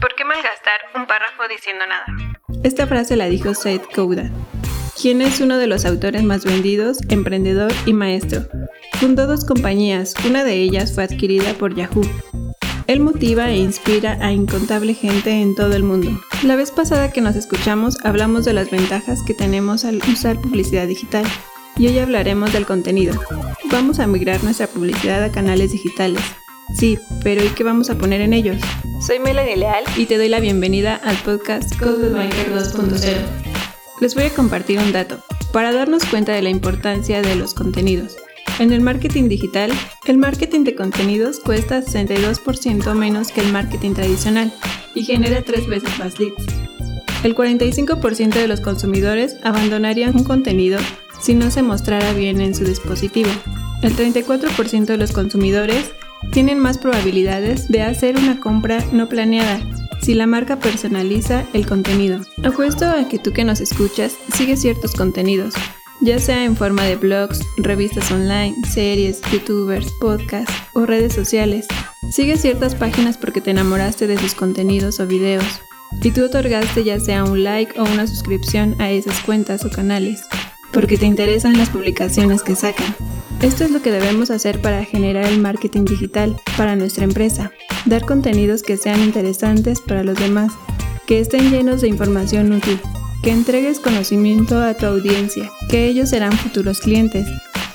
¿Por qué malgastar un párrafo diciendo nada? Esta frase la dijo Seth Kouda, quien es uno de los autores más vendidos, emprendedor y maestro. Fundó dos compañías, una de ellas fue adquirida por Yahoo. Él motiva e inspira a incontable gente en todo el mundo. La vez pasada que nos escuchamos hablamos de las ventajas que tenemos al usar publicidad digital y hoy hablaremos del contenido. Vamos a migrar nuestra publicidad a canales digitales. Sí, pero ¿y qué vamos a poner en ellos? Soy Melanie Leal y te doy la bienvenida al podcast Code Banker 2.0. Les voy a compartir un dato para darnos cuenta de la importancia de los contenidos. En el marketing digital, el marketing de contenidos cuesta 62% menos que el marketing tradicional y genera tres veces más leads. El 45% de los consumidores abandonarían un contenido si no se mostrara bien en su dispositivo. El 34% de los consumidores tienen más probabilidades de hacer una compra no planeada si la marca personaliza el contenido. Apuesto a que tú que nos escuchas sigues ciertos contenidos, ya sea en forma de blogs, revistas online, series, youtubers, podcasts o redes sociales. Sigues ciertas páginas porque te enamoraste de sus contenidos o videos, y tú otorgaste ya sea un like o una suscripción a esas cuentas o canales, porque te interesan las publicaciones que sacan. Esto es lo que debemos hacer para generar el marketing digital para nuestra empresa. Dar contenidos que sean interesantes para los demás, que estén llenos de información útil, que entregues conocimiento a tu audiencia, que ellos serán futuros clientes.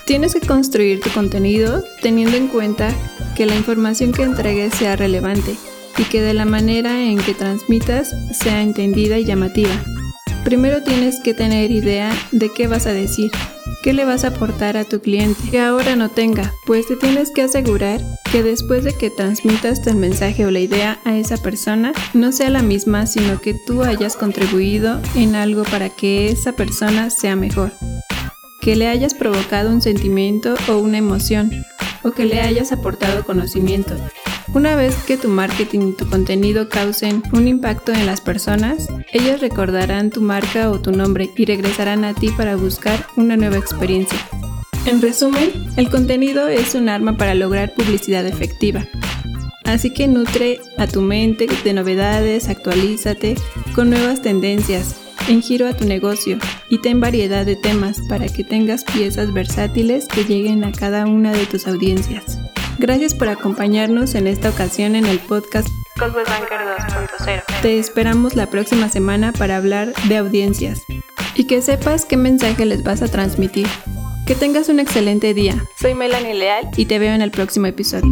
Tienes que construir tu contenido teniendo en cuenta que la información que entregues sea relevante y que de la manera en que transmitas sea entendida y llamativa. Primero tienes que tener idea de qué vas a decir, qué le vas a aportar a tu cliente que ahora no tenga, pues te tienes que asegurar que después de que transmitas el mensaje o la idea a esa persona, no sea la misma, sino que tú hayas contribuido en algo para que esa persona sea mejor, que le hayas provocado un sentimiento o una emoción, o que le hayas aportado conocimiento. Una vez que tu marketing y tu contenido causen un impacto en las personas, ellos recordarán tu marca o tu nombre y regresarán a ti para buscar una nueva experiencia. En resumen, el contenido es un arma para lograr publicidad efectiva. Así que nutre a tu mente de novedades, actualízate con nuevas tendencias, en giro a tu negocio y ten variedad de temas para que tengas piezas versátiles que lleguen a cada una de tus audiencias. Gracias por acompañarnos en esta ocasión en el podcast Banker 2.0. Te esperamos la próxima semana para hablar de audiencias y que sepas qué mensaje les vas a transmitir. Que tengas un excelente día. Soy Melanie Leal y te veo en el próximo episodio.